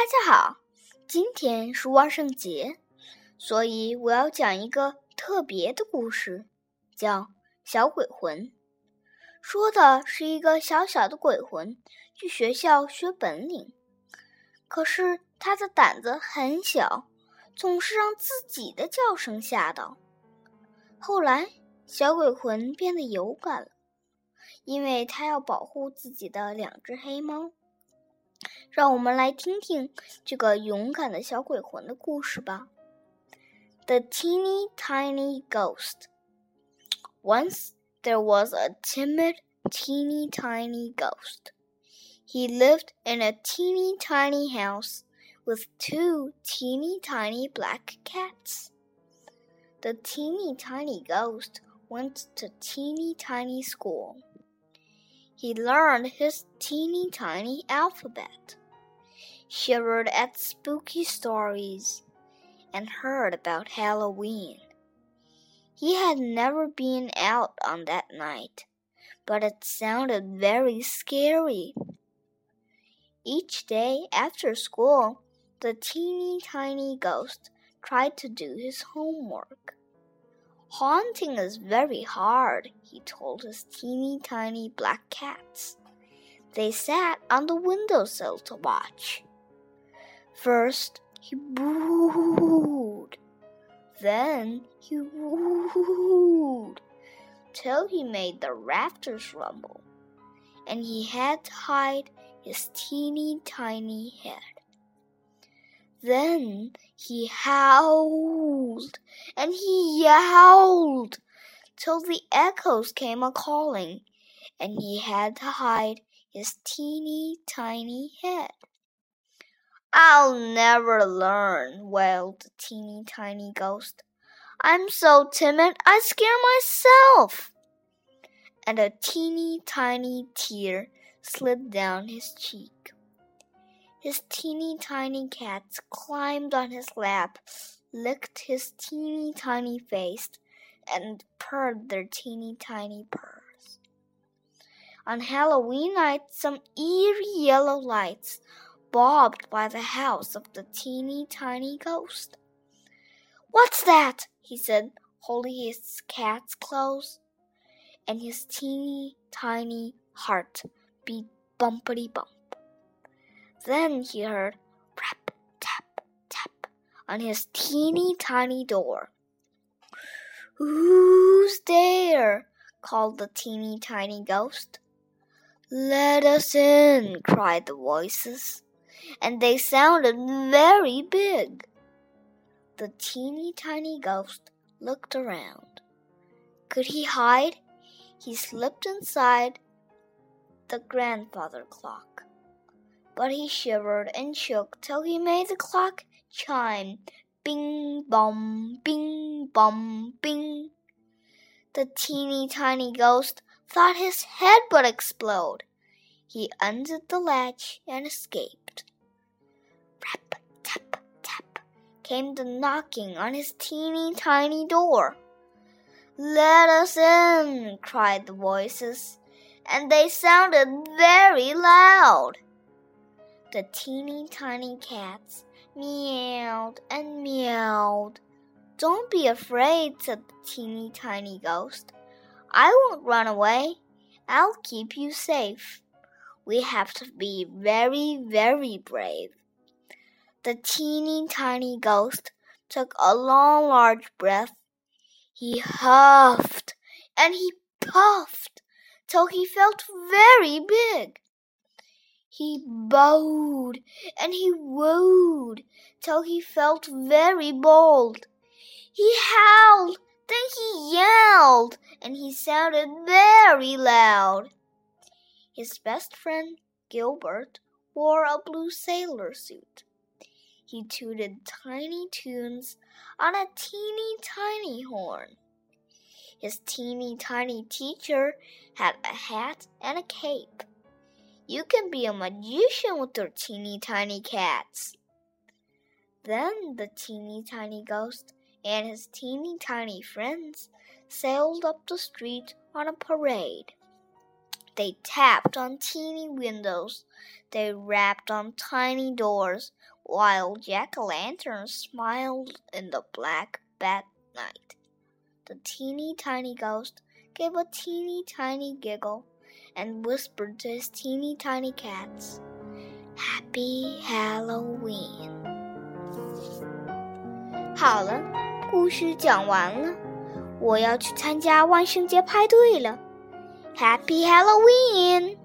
大家好，今天是万圣节，所以我要讲一个特别的故事，叫《小鬼魂》。说的是一个小小的鬼魂去学校学本领，可是他的胆子很小，总是让自己的叫声吓到。后来，小鬼魂变得勇敢了，因为他要保护自己的两只黑猫。让我们来听听这个勇敢的小鬼魂的故事吧。The teeny tiny ghost. Once there was a timid, teeny tiny ghost. He lived in a teeny tiny house with two teeny tiny black cats. The teeny tiny ghost went to teeny tiny school. He learned his teeny tiny alphabet, shivered at spooky stories, and heard about Halloween. He had never been out on that night, but it sounded very scary. Each day after school, the teeny tiny ghost tried to do his homework. Haunting is very hard, he told his teeny tiny black cats. They sat on the windowsill to watch. First, he booed. Then he wooed till he made the rafters rumble, and he had to hide his teeny tiny head. Then he howled and he yowled till the echoes came a calling, and he had to hide his teeny tiny head. I'll never learn, wailed the teeny tiny ghost. I'm so timid I scare myself. And a teeny tiny tear slid down his cheek. His teeny tiny cats climbed on his lap, licked his teeny tiny face, and purred their teeny tiny purrs. On Halloween night, some eerie yellow lights bobbed by the house of the teeny tiny ghost. What's that? he said, holding his cats close. And his teeny tiny heart beat bumpity bump. Then he heard rap, tap, tap on his teeny tiny door. Who's there? called the teeny tiny ghost. Let us in, cried the voices, and they sounded very big. The teeny tiny ghost looked around. Could he hide? He slipped inside the grandfather clock but he shivered and shook till he made the clock chime bing bom, bing bom, bing. The teeny tiny ghost thought his head would explode. He undid the latch and escaped. Rap, tap, tap came the knocking on his teeny tiny door. Let us in, cried the voices, and they sounded very loud. The teeny tiny cats meowed and meowed. Don't be afraid, said the teeny tiny ghost. I won't run away. I'll keep you safe. We have to be very, very brave. The teeny tiny ghost took a long, large breath. He huffed and he puffed till he felt very big. He bowed and he wooed till he felt very bold. He howled, then he yelled, and he sounded very loud. His best friend, Gilbert, wore a blue sailor suit. He tooted tiny tunes on a teeny tiny horn. His teeny tiny teacher had a hat and a cape. You can be a magician with your teeny tiny cats. Then the teeny tiny ghost and his teeny tiny friends sailed up the street on a parade. They tapped on teeny windows. They rapped on tiny doors, while jack o' lanterns smiled in the black bad night. The teeny tiny ghost gave a teeny tiny giggle and whispered to his teeny tiny cats, Happy Halloween. 好了，故事讲完了，我要去参加万圣节派对了。 Happy Halloween!